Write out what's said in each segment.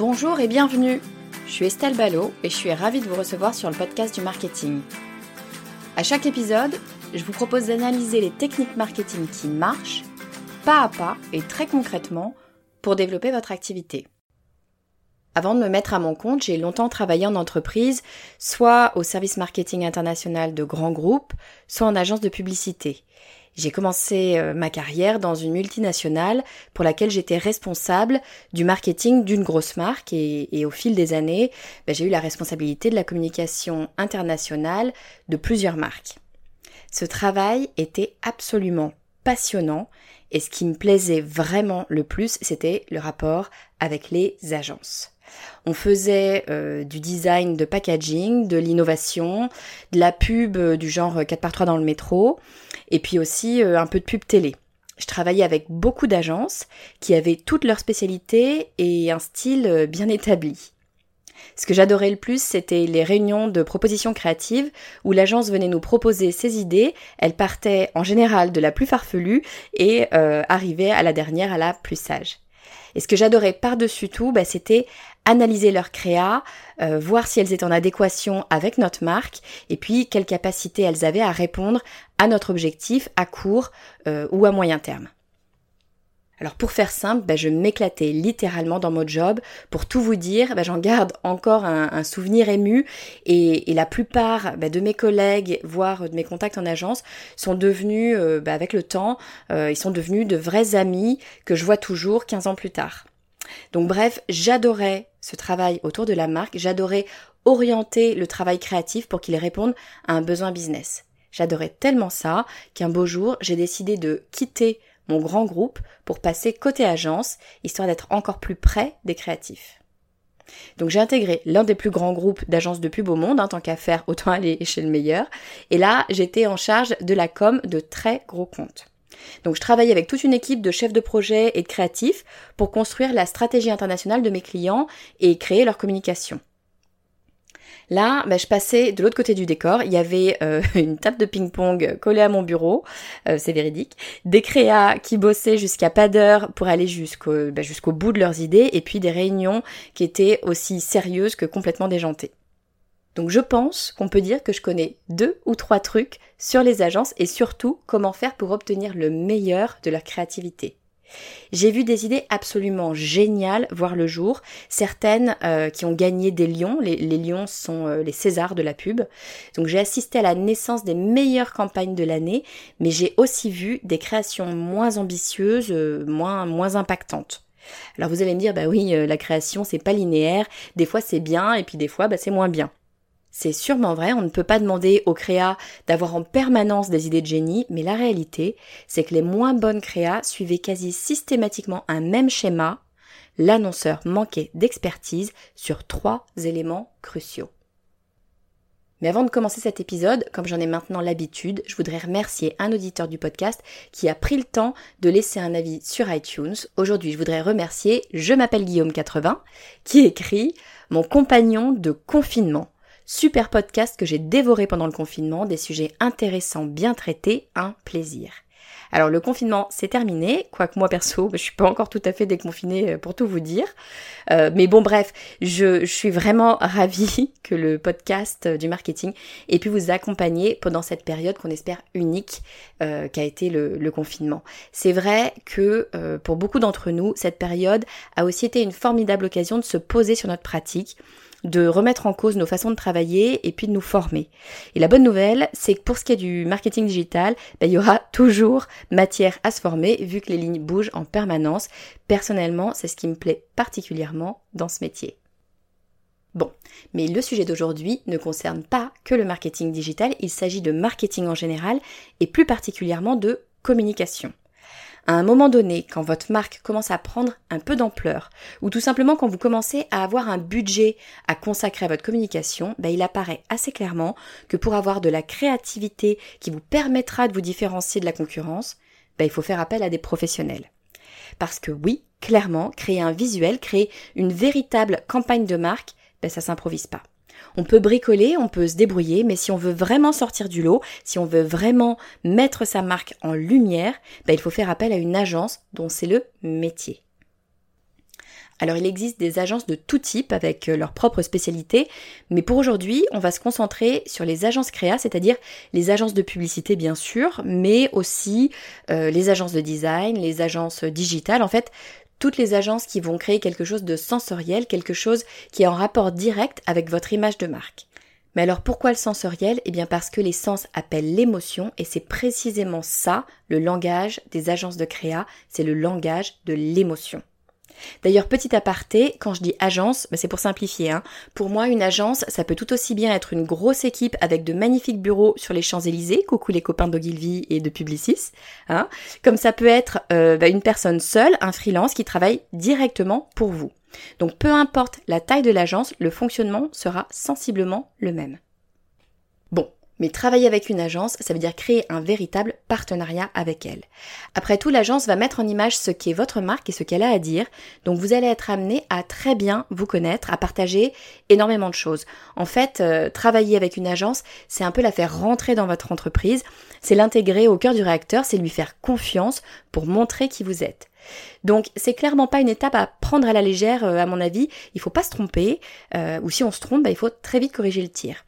Bonjour et bienvenue. Je suis Estelle Ballot et je suis ravie de vous recevoir sur le podcast du marketing. À chaque épisode, je vous propose d'analyser les techniques marketing qui marchent, pas à pas et très concrètement, pour développer votre activité. Avant de me mettre à mon compte, j'ai longtemps travaillé en entreprise, soit au service marketing international de grands groupes, soit en agence de publicité. J'ai commencé euh, ma carrière dans une multinationale pour laquelle j'étais responsable du marketing d'une grosse marque et, au fil des années, ben, j'ai eu la responsabilité de la communication internationale de plusieurs marques. Ce travail était absolument passionnant et ce qui me plaisait vraiment le plus, c'était le rapport avec les agences. On faisait euh, du design de packaging, de l'innovation, de la pub euh, du genre 4x3 dans le métro, et puis aussi euh, un peu de pub télé. Je travaillais avec beaucoup d'agences qui avaient toutes leurs spécialités et un style bien établi. Ce que j'adorais le plus, c'était les réunions de propositions créatives où l'agence venait nous proposer ses idées. Elle partait en général de la plus farfelue et arrivait à la dernière, à la plus sage. Et ce que j'adorais par-dessus tout, bah, c'était analyser leurs créas, euh, voir si elles étaient en adéquation avec notre marque, et puis quelle capacité elles avaient à répondre à notre objectif à court euh, ou à moyen terme. Alors pour faire simple, bah, je m'éclatais littéralement dans mon job. Pour tout vous dire, bah, j'en garde encore un, souvenir ému et, la plupart bah, de mes collègues, voire de mes contacts en agence, sont devenus, euh, avec le temps, euh, ils sont devenus de vrais amis que je vois toujours 15 ans plus tard. Donc bref, j'adorais ce travail autour de la marque, j'adorais orienter le travail créatif pour qu'il réponde à un besoin business. J'adorais tellement ça qu'un beau jour, j'ai décidé de quitter mon grand groupe pour passer côté agence, histoire d'être encore plus près des créatifs. Donc j'ai intégré l'un des plus grands groupes d'agences de pub au monde, en tant qu'affaire, autant aller chez le meilleur. Et là, j'étais en charge de la com de très gros comptes. Donc je travaillais avec toute une équipe de chefs de projet et de créatifs pour construire la stratégie internationale de mes clients et créer leur communication. Là, bah, je passais de l'autre côté du décor. Il y avait euh, une table de ping-pong collée à mon bureau, euh, c'est véridique. Des créas qui bossaient jusqu'à pas d'heure pour aller jusqu'au bah, jusqu'au bout de leurs idées, et puis des réunions qui étaient aussi sérieuses que complètement déjantées. Donc je pense qu'on peut dire que je connais deux ou trois trucs sur les agences et surtout comment faire pour obtenir le meilleur de leur créativité. J'ai vu des idées absolument géniales voir le jour, certaines euh, qui ont gagné des lions, les, lions sont euh, les Césars de la pub. Donc j'ai assisté à la naissance des meilleures campagnes de l'année, mais j'ai aussi vu des créations moins ambitieuses, euh, moins, moins impactantes. Alors vous allez me dire, bah oui, la création c'est pas linéaire, des fois c'est bien et puis des fois bah, c'est moins bien. C'est sûrement vrai, on ne peut pas demander aux créas d'avoir en permanence des idées de génie, mais la réalité, c'est que les moins bonnes créas suivaient quasi systématiquement un même schéma. L'annonceur manquait d'expertise sur trois éléments cruciaux. Mais avant de commencer cet épisode, comme j'en ai maintenant l'habitude, je voudrais remercier un auditeur du podcast qui a pris le temps de laisser un avis sur iTunes. Aujourd'hui, je voudrais remercier Je m'appelle Guillaume 80 qui écrit Mon compagnon de confinement. Super podcast que j'ai dévoré pendant le confinement, des sujets intéressants, bien traités, un plaisir. Alors le confinement c'est terminé, quoique moi perso je suis pas encore tout à fait déconfinée euh, pour tout vous dire. Euh, mais bon bref, je, suis vraiment ravie que le podcast du marketing ait pu vous accompagner pendant cette période qu'on espère unique euh, qu'a été le, confinement. C'est vrai que pour beaucoup d'entre nous, cette période a aussi été une formidable occasion de se poser sur notre pratique de remettre en cause nos façons de travailler et puis de nous former. Et la bonne nouvelle, c'est que pour ce qui est du marketing digital, ben, il y aura toujours matière à se former vu que les lignes bougent en permanence. Personnellement, c'est ce qui me plaît particulièrement dans ce métier. Bon, mais le sujet d'aujourd'hui ne concerne pas que le marketing digital, il s'agit de marketing en général et plus particulièrement de communication à un moment donné, quand votre marque commence à prendre un peu d'ampleur, ou tout simplement quand vous commencez à avoir un budget à consacrer à votre communication, ben, il apparaît assez clairement que pour avoir de la créativité qui vous permettra de vous différencier de la concurrence, ben, il faut faire appel à des professionnels. Parce que oui, clairement, créer un visuel, créer une véritable campagne de marque, ben, ça s'improvise pas. On peut bricoler, on peut se débrouiller, mais si on veut vraiment sortir du lot, si on veut vraiment mettre sa marque en lumière, ben, il faut faire appel à une agence dont c'est le métier. Alors il existe des agences de tout type avec euh, leur propre spécialité, mais pour aujourd'hui, on va se concentrer sur les agences créa, c'est-à-dire les agences de publicité bien sûr, mais aussi euh, les agences de design, les agences digitales, en fait toutes les agences qui vont créer quelque chose de sensoriel, quelque chose qui est en rapport direct avec votre image de marque. Mais alors pourquoi le sensoriel? Eh bien parce que les sens appellent l'émotion et c'est précisément ça le langage des agences de créa, c'est le langage de l'émotion. D'ailleurs, petit aparté, quand je dis agence, bah, c'est pour simplifier. Hein. Pour moi, une agence, ça peut tout aussi bien être une grosse équipe avec de magnifiques bureaux sur les Champs-Élysées, coucou les copains d'Ogilvy et de Publicis, hein. comme ça peut être euh, bah, une personne seule, un freelance qui travaille directement pour vous. Donc peu importe la taille de l'agence, le fonctionnement sera sensiblement le même. Bon, mais travailler avec une agence, ça veut dire créer un véritable partenariat avec elle. Après tout, l'agence va mettre en image ce qu'est votre marque et ce qu'elle a à dire. Donc vous allez être amené à très bien vous connaître, à partager énormément de choses. En fait, euh, travailler avec une agence, c'est un peu la faire rentrer dans votre entreprise, c'est l'intégrer au cœur du réacteur, c'est lui faire confiance pour montrer qui vous êtes. Donc c'est clairement pas une étape à prendre à la légère, euh, à mon avis. Il faut pas se tromper, euh, ou si on se trompe, bah, il faut très vite corriger le tir.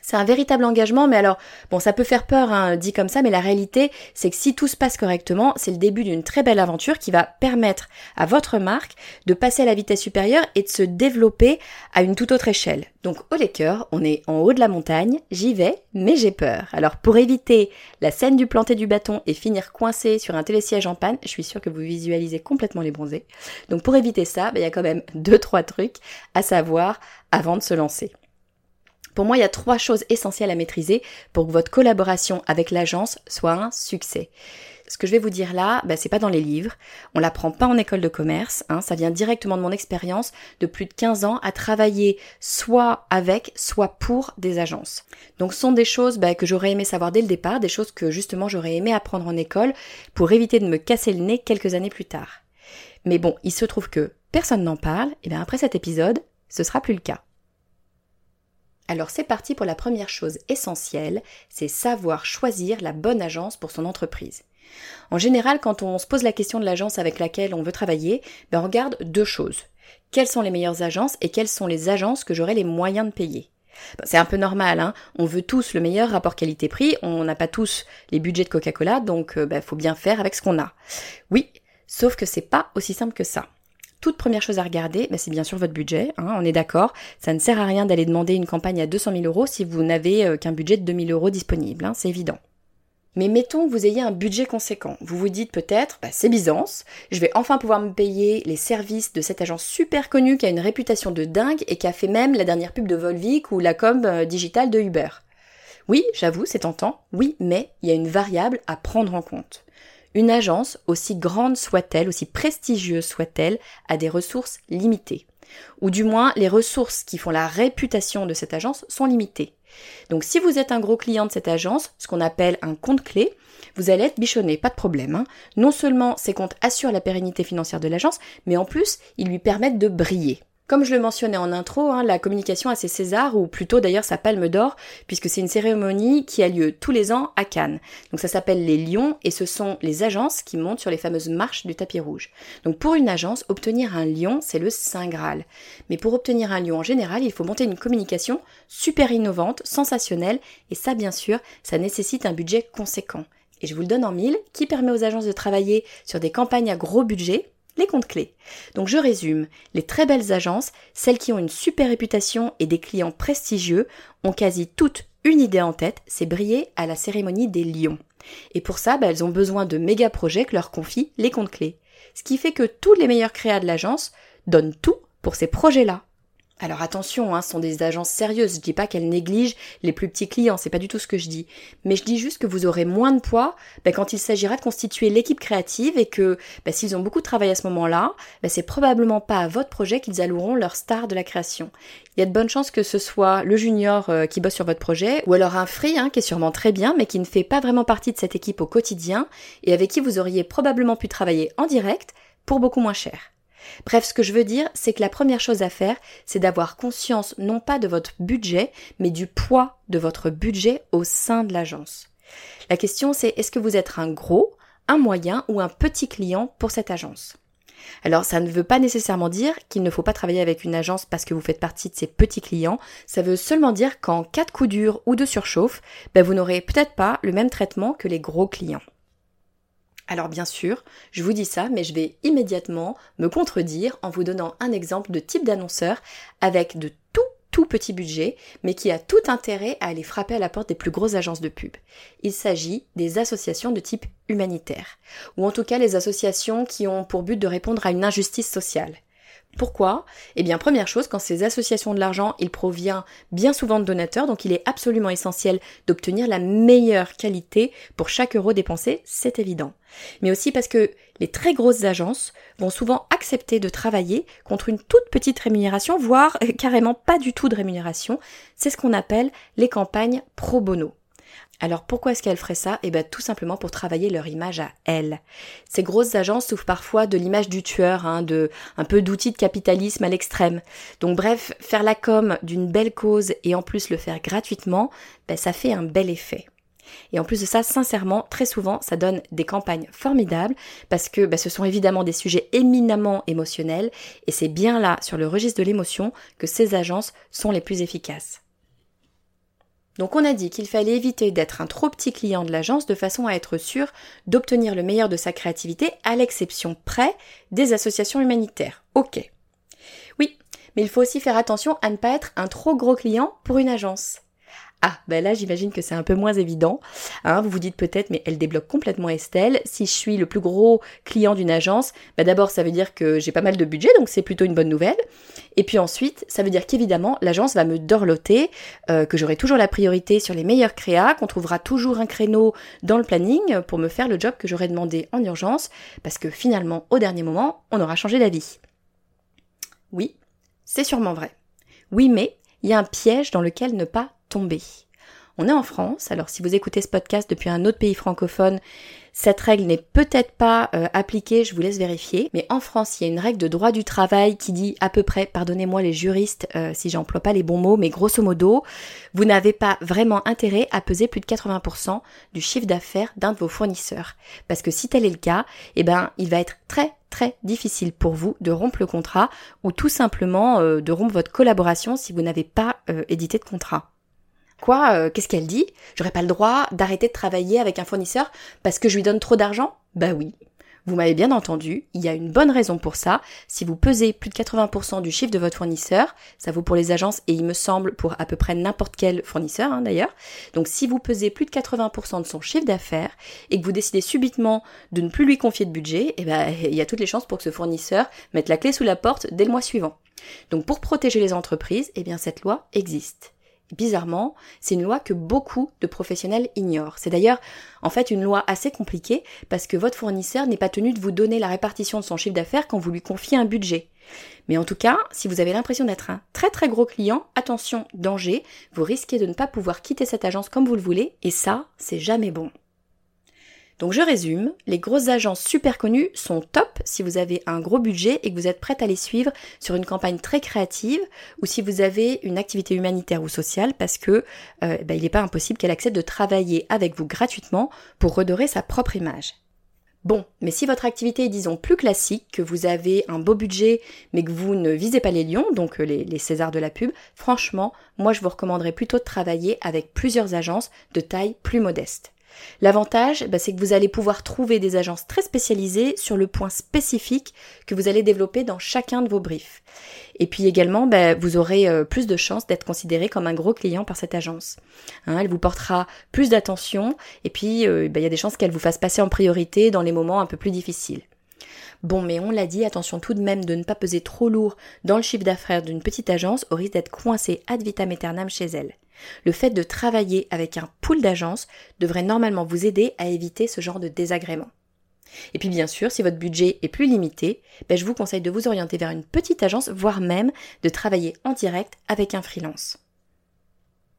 C'est un véritable engagement, mais alors, bon, ça peut faire peur, hein, dit comme ça, mais la réalité, c'est que si tout se passe correctement, c'est le début d'une très belle aventure qui va permettre à votre marque de passer à la vitesse supérieure et de se développer à une toute autre échelle. Donc, au cœurs, on est en haut de la montagne, j'y vais, mais j'ai peur. Alors, pour éviter la scène du planter du bâton et finir coincé sur un télésiège en panne, je suis sûre que vous visualisez complètement les bronzés. Donc, pour éviter ça, ben, il y a quand même deux, trois trucs à savoir avant de se lancer. Pour moi, il y a trois choses essentielles à maîtriser pour que votre collaboration avec l'agence soit un succès. Ce que je vais vous dire là, ben, c'est pas dans les livres, on l'apprend pas en école de commerce, hein, ça vient directement de mon expérience de plus de 15 ans à travailler soit avec, soit pour des agences. Donc ce sont des choses ben, que j'aurais aimé savoir dès le départ, des choses que justement j'aurais aimé apprendre en école pour éviter de me casser le nez quelques années plus tard. Mais bon, il se trouve que personne n'en parle, et bien après cet épisode, ce sera plus le cas. Alors c'est parti pour la première chose essentielle, c'est savoir choisir la bonne agence pour son entreprise. En général, quand on se pose la question de l'agence avec laquelle on veut travailler, ben on regarde deux choses. Quelles sont les meilleures agences et quelles sont les agences que j'aurai les moyens de payer? Ben, c'est un peu normal, hein on veut tous le meilleur rapport qualité-prix, on n'a pas tous les budgets de Coca-Cola, donc il ben, faut bien faire avec ce qu'on a. Oui, sauf que c'est pas aussi simple que ça toute première chose à regarder, bah, c'est bien sûr votre budget, hein, on est d'accord. Ça ne sert à rien d'aller demander une campagne à 200 000 euros si vous n'avez euh, qu'un budget de 2000 euros disponible, hein, c'est évident. Mais mettons que vous ayez un budget conséquent. Vous vous dites peut-être, bah, c'est Byzance, je vais enfin pouvoir me payer les services de cette agence super connue qui a une réputation de dingue et qui a fait même la dernière pub de Volvic ou la com euh, digitale de Uber. Oui, j'avoue, c'est tentant, oui, mais il y a une variable à prendre en compte. Une agence, aussi grande soit-elle, aussi prestigieuse soit-elle, a des ressources limitées. Ou du moins, les ressources qui font la réputation de cette agence sont limitées. Donc si vous êtes un gros client de cette agence, ce qu'on appelle un compte clé, vous allez être bichonné, pas de problème. Hein. Non seulement ces comptes assurent la pérennité financière de l'agence, mais en plus, ils lui permettent de briller. Comme je le mentionnais en intro, hein, la communication a ses Césars, ou plutôt d'ailleurs sa palme d'or, puisque c'est une cérémonie qui a lieu tous les ans à Cannes. Donc ça s'appelle les Lions, et ce sont les agences qui montent sur les fameuses marches du tapis rouge. Donc pour une agence, obtenir un lion, c'est le Saint Graal. Mais pour obtenir un lion en général, il faut monter une communication super innovante, sensationnelle, et ça bien sûr, ça nécessite un budget conséquent. Et je vous le donne en mille, qui permet aux agences de travailler sur des campagnes à gros budget, les comptes clés. Donc je résume, les très belles agences, celles qui ont une super réputation et des clients prestigieux, ont quasi toutes une idée en tête, c'est briller à la cérémonie des lions. Et pour ça, bah, elles ont besoin de méga projets que leur confient les comptes clés. Ce qui fait que tous les meilleurs créas de l'agence donnent tout pour ces projets-là. Alors attention, hein, ce sont des agences sérieuses. Je dis pas qu'elles négligent les plus petits clients, c'est pas du tout ce que je dis. Mais je dis juste que vous aurez moins de poids bah, quand il s'agira de constituer l'équipe créative et que bah, s'ils ont beaucoup de travail à ce moment-là, bah, c'est probablement pas à votre projet qu'ils alloueront leur star de la création. Il y a de bonnes chances que ce soit le junior euh, qui bosse sur votre projet, ou alors un free hein, qui est sûrement très bien, mais qui ne fait pas vraiment partie de cette équipe au quotidien, et avec qui vous auriez probablement pu travailler en direct pour beaucoup moins cher. Bref, ce que je veux dire, c'est que la première chose à faire, c'est d'avoir conscience non pas de votre budget, mais du poids de votre budget au sein de l'agence. La question c'est est-ce que vous êtes un gros, un moyen ou un petit client pour cette agence? Alors ça ne veut pas nécessairement dire qu'il ne faut pas travailler avec une agence parce que vous faites partie de ces petits clients, ça veut seulement dire qu'en cas de coup dur ou de surchauffe, ben vous n'aurez peut-être pas le même traitement que les gros clients. Alors bien sûr, je vous dis ça, mais je vais immédiatement me contredire en vous donnant un exemple de type d'annonceur avec de tout tout petit budget, mais qui a tout intérêt à aller frapper à la porte des plus grosses agences de pub. Il s'agit des associations de type humanitaire, ou en tout cas les associations qui ont pour but de répondre à une injustice sociale. Pourquoi? Eh bien, première chose, quand ces associations de l'argent, il provient bien souvent de donateurs, donc il est absolument essentiel d'obtenir la meilleure qualité pour chaque euro dépensé, c'est évident. Mais aussi parce que les très grosses agences vont souvent accepter de travailler contre une toute petite rémunération, voire carrément pas du tout de rémunération. C'est ce qu'on appelle les campagnes pro bono. Alors pourquoi est-ce qu'elles feraient ça? Eh bien tout simplement pour travailler leur image à elles. Ces grosses agences souffrent parfois de l'image du tueur, hein, de un peu d'outils de capitalisme à l'extrême. Donc bref, faire la com d'une belle cause et en plus le faire gratuitement, ben, ça fait un bel effet. Et en plus de ça, sincèrement, très souvent, ça donne des campagnes formidables parce que ben, ce sont évidemment des sujets éminemment émotionnels et c'est bien là, sur le registre de l'émotion, que ces agences sont les plus efficaces. Donc on a dit qu'il fallait éviter d'être un trop petit client de l'agence de façon à être sûr d'obtenir le meilleur de sa créativité à l'exception près des associations humanitaires. Ok. Oui, mais il faut aussi faire attention à ne pas être un trop gros client pour une agence. Ah, ben là j'imagine que c'est un peu moins évident. Hein, vous vous dites peut-être, mais elle débloque complètement Estelle. Si je suis le plus gros client d'une agence, ben d'abord ça veut dire que j'ai pas mal de budget, donc c'est plutôt une bonne nouvelle. Et puis ensuite, ça veut dire qu'évidemment l'agence va me dorloter, euh, que j'aurai toujours la priorité sur les meilleurs créas, qu'on trouvera toujours un créneau dans le planning pour me faire le job que j'aurais demandé en urgence, parce que finalement, au dernier moment, on aura changé d'avis. Oui, c'est sûrement vrai. Oui, mais il y a un piège dans lequel ne pas tomber. On est en France, alors si vous écoutez ce podcast depuis un autre pays francophone, cette règle n'est peut-être pas euh, appliquée, je vous laisse vérifier, mais en France, il y a une règle de droit du travail qui dit à peu près, pardonnez-moi les juristes euh, si j'emploie pas les bons mots, mais grosso modo, vous n'avez pas vraiment intérêt à peser plus de 80% du chiffre d'affaires d'un de vos fournisseurs. Parce que si tel est le cas, eh ben, il va être très très difficile pour vous de rompre le contrat ou tout simplement euh, de rompre votre collaboration si vous n'avez pas édité de contrat. Quoi euh, Qu'est-ce qu'elle dit? J'aurais pas le droit d'arrêter de travailler avec un fournisseur parce que je lui donne trop d'argent? Bah oui. Vous m'avez bien entendu, il y a une bonne raison pour ça. Si vous pesez plus de 80% du chiffre de votre fournisseur, ça vaut pour les agences et il me semble pour à peu près n'importe quel fournisseur hein, d'ailleurs. Donc si vous pesez plus de 80% de son chiffre d'affaires et que vous décidez subitement de ne plus lui confier de budget, eh ben, il y a toutes les chances pour que ce fournisseur mette la clé sous la porte dès le mois suivant. Donc pour protéger les entreprises, eh bien cette loi existe bizarrement, c'est une loi que beaucoup de professionnels ignorent. C'est d'ailleurs en fait une loi assez compliquée parce que votre fournisseur n'est pas tenu de vous donner la répartition de son chiffre d'affaires quand vous lui confiez un budget. Mais en tout cas, si vous avez l'impression d'être un très très gros client, attention, danger, vous risquez de ne pas pouvoir quitter cette agence comme vous le voulez et ça, c'est jamais bon. Donc je résume, les grosses agences super connues sont top si vous avez un gros budget et que vous êtes prête à les suivre sur une campagne très créative ou si vous avez une activité humanitaire ou sociale parce que euh, ben, il n'est pas impossible qu'elle accepte de travailler avec vous gratuitement pour redorer sa propre image. Bon, mais si votre activité est disons plus classique, que vous avez un beau budget mais que vous ne visez pas les lions, donc euh, les, les Césars de la pub, franchement, moi je vous recommanderais plutôt de travailler avec plusieurs agences de taille plus modeste. L'avantage, bah, c'est que vous allez pouvoir trouver des agences très spécialisées sur le point spécifique que vous allez développer dans chacun de vos briefs. Et puis également, bah, vous aurez euh, plus de chances d'être considéré comme un gros client par cette agence. Hein, elle vous portera plus d'attention et puis euh, bah, il y a des chances qu'elle vous fasse passer en priorité dans les moments un peu plus difficiles. Bon, mais on l'a dit, attention tout de même de ne pas peser trop lourd dans le chiffre d'affaires d'une petite agence au risque d'être coincé ad vitam aeternam chez elle. Le fait de travailler avec un pool d'agences devrait normalement vous aider à éviter ce genre de désagrément. Et puis bien sûr, si votre budget est plus limité, ben, je vous conseille de vous orienter vers une petite agence, voire même de travailler en direct avec un freelance.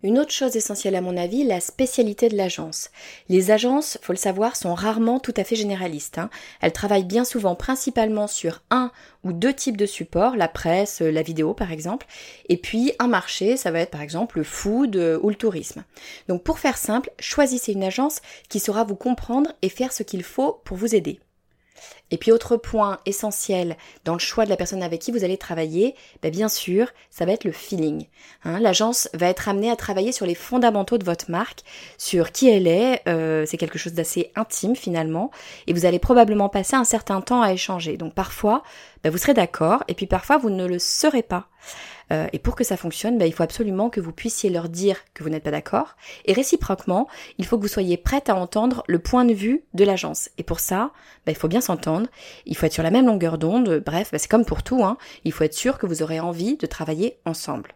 Une autre chose essentielle à mon avis, la spécialité de l'agence. Les agences, faut le savoir, sont rarement tout à fait généralistes. Hein. Elles travaillent bien souvent principalement sur un ou deux types de supports, la presse, la vidéo par exemple, et puis un marché, ça va être par exemple le food euh, ou le tourisme. Donc pour faire simple, choisissez une agence qui saura vous comprendre et faire ce qu'il faut pour vous aider. Et puis autre point essentiel dans le choix de la personne avec qui vous allez travailler, ben bien sûr, ça va être le feeling. Hein. L'agence va être amenée à travailler sur les fondamentaux de votre marque, sur qui elle est, euh, c'est quelque chose d'assez intime finalement, et vous allez probablement passer un certain temps à échanger. Donc parfois, ben vous serez d'accord, et puis parfois vous ne le serez pas. Euh, et pour que ça fonctionne, bah, il faut absolument que vous puissiez leur dire que vous n'êtes pas d'accord. Et réciproquement, il faut que vous soyez prête à entendre le point de vue de l'agence. Et pour ça, bah, il faut bien s'entendre, il faut être sur la même longueur d'onde, bref, bah, c'est comme pour tout, hein. il faut être sûr que vous aurez envie de travailler ensemble.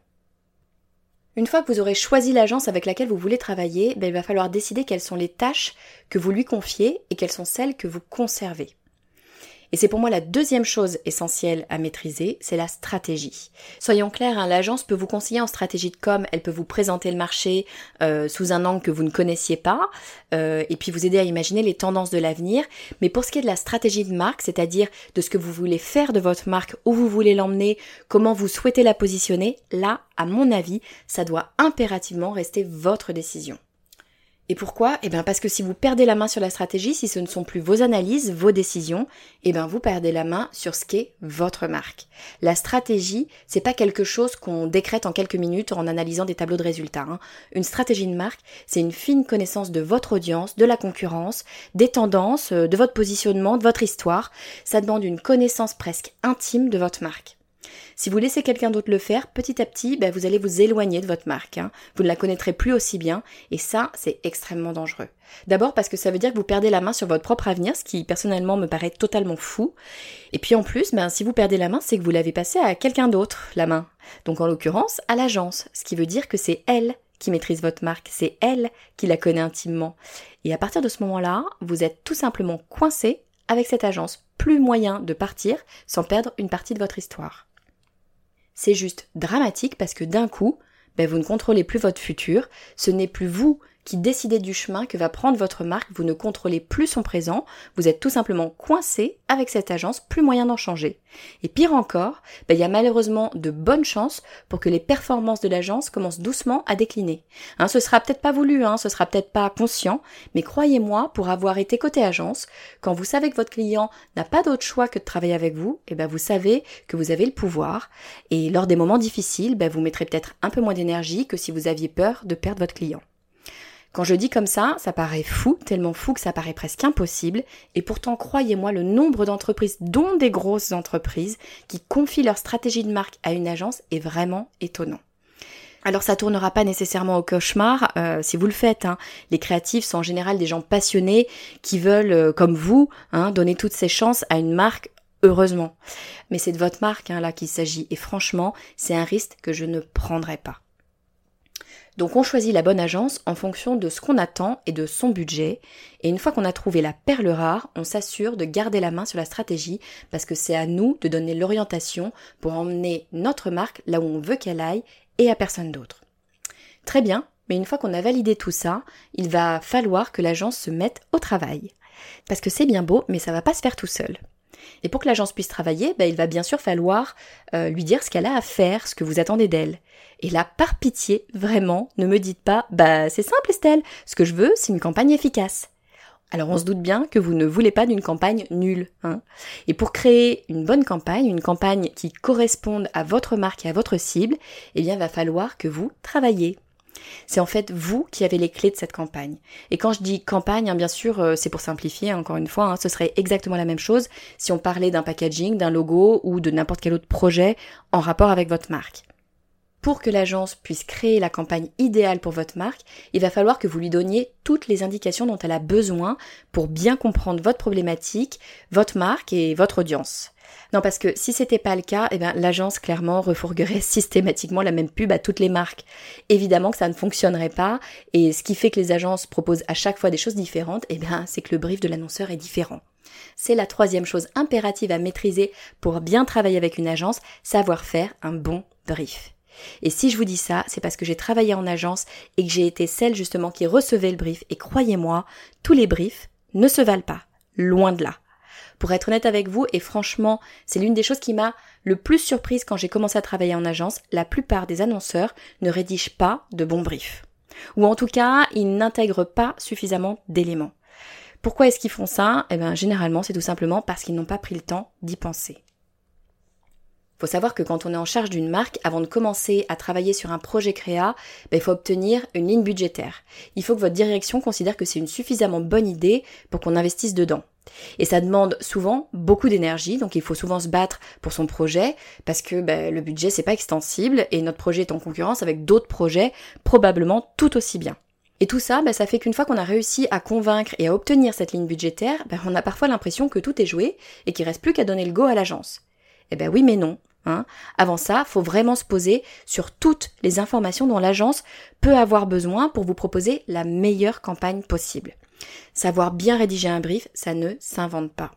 Une fois que vous aurez choisi l'agence avec laquelle vous voulez travailler, il va falloir décider quelles sont les tâches que vous lui confiez et quelles sont celles que vous conservez. Et c'est pour moi la deuxième chose essentielle à maîtriser, c'est la stratégie. Soyons clairs, hein, l'agence peut vous conseiller en stratégie de com, elle peut vous présenter le marché euh, sous un angle que vous ne connaissiez pas, euh, et puis vous aider à imaginer les tendances de l'avenir. Mais pour ce qui est de la stratégie de marque, c'est-à-dire de ce que vous voulez faire de votre marque, où vous voulez l'emmener, comment vous souhaitez la positionner, là, à mon avis, ça doit impérativement rester votre décision. Et pourquoi? Eh bien parce que si vous perdez la main sur la stratégie, si ce ne sont plus vos analyses, vos décisions, eh bien vous perdez la main sur ce qu'est votre marque. La stratégie, c'est pas quelque chose qu'on décrète en quelques minutes en analysant des tableaux de résultats. Hein. Une stratégie de marque, c'est une fine connaissance de votre audience, de la concurrence, des tendances, euh, de votre positionnement, de votre histoire. Ça demande une connaissance presque intime de votre marque. Si vous laissez quelqu'un d'autre le faire, petit à petit, ben, vous allez vous éloigner de votre marque. Hein. Vous ne la connaîtrez plus aussi bien, et ça, c'est extrêmement dangereux. D'abord parce que ça veut dire que vous perdez la main sur votre propre avenir, ce qui personnellement me paraît totalement fou. Et puis en plus, ben, si vous perdez la main, c'est que vous l'avez passée à quelqu'un d'autre, la main. Donc en l'occurrence, à l'agence, ce qui veut dire que c'est elle qui maîtrise votre marque, c'est elle qui la connaît intimement. Et à partir de ce moment-là, vous êtes tout simplement coincé avec cette agence, plus moyen de partir sans perdre une partie de votre histoire c'est juste dramatique parce que d'un coup, ben, vous ne contrôlez plus votre futur, ce n'est plus vous qui décidez du chemin que va prendre votre marque, vous ne contrôlez plus son présent, vous êtes tout simplement coincé avec cette agence, plus moyen d'en changer. Et pire encore, ben, il y a malheureusement de bonnes chances pour que les performances de l'agence commencent doucement à décliner. Hein, ce sera peut-être pas voulu, hein, ce sera peut-être pas conscient, mais croyez-moi, pour avoir été côté agence, quand vous savez que votre client n'a pas d'autre choix que de travailler avec vous, et eh ben vous savez que vous avez le pouvoir, et lors des moments difficiles, ben vous mettrez peut-être un peu moins d'énergie que si vous aviez peur de perdre votre client. Quand je dis comme ça, ça paraît fou, tellement fou que ça paraît presque impossible, et pourtant croyez-moi, le nombre d'entreprises, dont des grosses entreprises, qui confient leur stratégie de marque à une agence est vraiment étonnant. Alors ça tournera pas nécessairement au cauchemar euh, si vous le faites. Hein. Les créatifs sont en général des gens passionnés qui veulent, euh, comme vous, hein, donner toutes ces chances à une marque heureusement. Mais c'est de votre marque hein, là qu'il s'agit et franchement, c'est un risque que je ne prendrai pas. Donc on choisit la bonne agence en fonction de ce qu'on attend et de son budget. Et une fois qu'on a trouvé la perle rare, on s'assure de garder la main sur la stratégie parce que c'est à nous de donner l'orientation pour emmener notre marque là où on veut qu'elle aille et à personne d'autre. Très bien, mais une fois qu'on a validé tout ça, il va falloir que l'agence se mette au travail. Parce que c'est bien beau, mais ça va pas se faire tout seul. Et pour que l'agence puisse travailler, bah, il va bien sûr falloir euh, lui dire ce qu'elle a à faire, ce que vous attendez d'elle. Et là, par pitié, vraiment, ne me dites pas, bah c'est simple Estelle, ce que je veux, c'est une campagne efficace. Alors on se doute bien que vous ne voulez pas d'une campagne nulle. Hein. Et pour créer une bonne campagne, une campagne qui corresponde à votre marque et à votre cible, eh bien va falloir que vous travaillez. C'est en fait vous qui avez les clés de cette campagne. Et quand je dis campagne, hein, bien sûr, euh, c'est pour simplifier, encore une fois, hein, ce serait exactement la même chose si on parlait d'un packaging, d'un logo ou de n'importe quel autre projet en rapport avec votre marque. Pour que l'agence puisse créer la campagne idéale pour votre marque, il va falloir que vous lui donniez toutes les indications dont elle a besoin pour bien comprendre votre problématique, votre marque et votre audience. Non, parce que si c'était pas le cas, eh bien, l'agence clairement refourguerait systématiquement la même pub à toutes les marques. Évidemment que ça ne fonctionnerait pas, et ce qui fait que les agences proposent à chaque fois des choses différentes, eh bien, c'est que le brief de l'annonceur est différent. C'est la troisième chose impérative à maîtriser pour bien travailler avec une agence, savoir faire un bon brief. Et si je vous dis ça, c'est parce que j'ai travaillé en agence et que j'ai été celle justement qui recevait le brief. Et croyez-moi, tous les briefs ne se valent pas. Loin de là. Pour être honnête avec vous, et franchement, c'est l'une des choses qui m'a le plus surprise quand j'ai commencé à travailler en agence, la plupart des annonceurs ne rédigent pas de bons briefs. Ou en tout cas, ils n'intègrent pas suffisamment d'éléments. Pourquoi est-ce qu'ils font ça? Eh bien, généralement, c'est tout simplement parce qu'ils n'ont pas pris le temps d'y penser. Faut savoir que quand on est en charge d'une marque, avant de commencer à travailler sur un projet créa, ben, il faut obtenir une ligne budgétaire. Il faut que votre direction considère que c'est une suffisamment bonne idée pour qu'on investisse dedans. Et ça demande souvent beaucoup d'énergie, donc il faut souvent se battre pour son projet parce que ben, le budget c'est pas extensible et notre projet est en concurrence avec d'autres projets probablement tout aussi bien. Et tout ça, ben, ça fait qu'une fois qu'on a réussi à convaincre et à obtenir cette ligne budgétaire, ben, on a parfois l'impression que tout est joué et qu'il reste plus qu'à donner le go à l'agence. Eh ben oui mais non. Hein. Avant ça, faut vraiment se poser sur toutes les informations dont l'agence peut avoir besoin pour vous proposer la meilleure campagne possible. Savoir bien rédiger un brief, ça ne s'invente pas.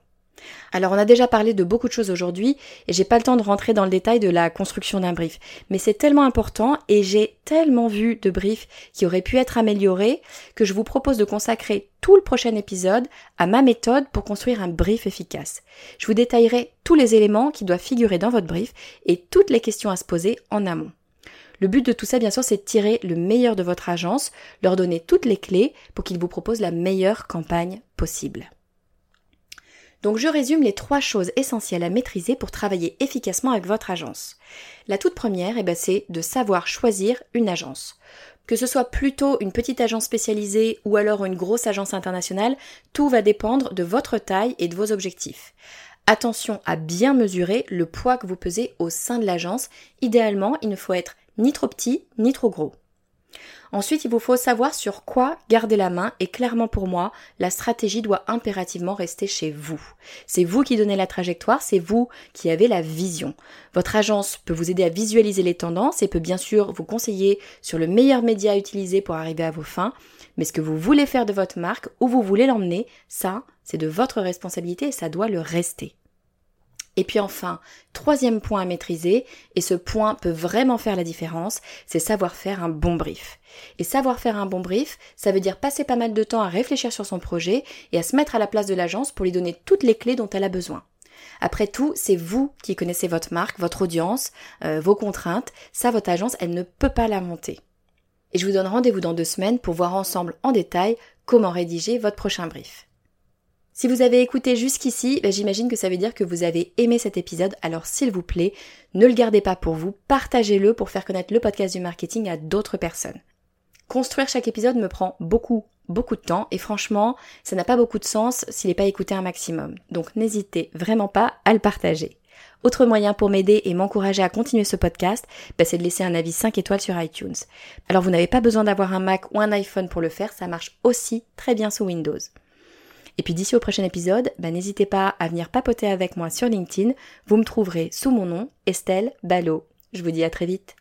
Alors on a déjà parlé de beaucoup de choses aujourd'hui et j'ai pas le temps de rentrer dans le détail de la construction d'un brief, mais c'est tellement important et j'ai tellement vu de briefs qui auraient pu être améliorés que je vous propose de consacrer tout le prochain épisode à ma méthode pour construire un brief efficace. Je vous détaillerai tous les éléments qui doivent figurer dans votre brief et toutes les questions à se poser en amont. Le but de tout ça, bien sûr, c'est de tirer le meilleur de votre agence, leur donner toutes les clés pour qu'ils vous proposent la meilleure campagne possible. Donc je résume les trois choses essentielles à maîtriser pour travailler efficacement avec votre agence. La toute première, eh ben, c'est de savoir choisir une agence. Que ce soit plutôt une petite agence spécialisée ou alors une grosse agence internationale, tout va dépendre de votre taille et de vos objectifs. Attention à bien mesurer le poids que vous pesez au sein de l'agence. Idéalement, il ne faut être ni trop petit ni trop gros. Ensuite, il vous faut savoir sur quoi garder la main et clairement pour moi, la stratégie doit impérativement rester chez vous. C'est vous qui donnez la trajectoire, c'est vous qui avez la vision. Votre agence peut vous aider à visualiser les tendances et peut bien sûr vous conseiller sur le meilleur média à utiliser pour arriver à vos fins, mais ce que vous voulez faire de votre marque, où vous voulez l'emmener, ça, c'est de votre responsabilité et ça doit le rester. Et puis enfin, troisième point à maîtriser, et ce point peut vraiment faire la différence, c'est savoir faire un bon brief. Et savoir faire un bon brief, ça veut dire passer pas mal de temps à réfléchir sur son projet et à se mettre à la place de l'agence pour lui donner toutes les clés dont elle a besoin. Après tout, c'est vous qui connaissez votre marque, votre audience, euh, vos contraintes. Ça, votre agence, elle ne peut pas la monter. Et je vous donne rendez-vous dans deux semaines pour voir ensemble en détail comment rédiger votre prochain brief. Si vous avez écouté jusqu'ici, ben, j'imagine que ça veut dire que vous avez aimé cet épisode, alors s'il vous plaît, ne le gardez pas pour vous, partagez-le pour faire connaître le podcast du marketing à d'autres personnes. Construire chaque épisode me prend beaucoup, beaucoup de temps et franchement, ça n'a pas beaucoup de sens s'il n'est pas écouté un maximum. Donc n'hésitez vraiment pas à le partager. Autre moyen pour m'aider et m'encourager à continuer ce podcast, ben, c'est de laisser un avis 5 étoiles sur iTunes. Alors vous n'avez pas besoin d'avoir un Mac ou un iPhone pour le faire, ça marche aussi très bien sous Windows. Et puis d'ici au prochain épisode, bah, n'hésitez pas à venir papoter avec moi sur LinkedIn. Vous me trouverez sous mon nom, Estelle Ballot. Je vous dis à très vite.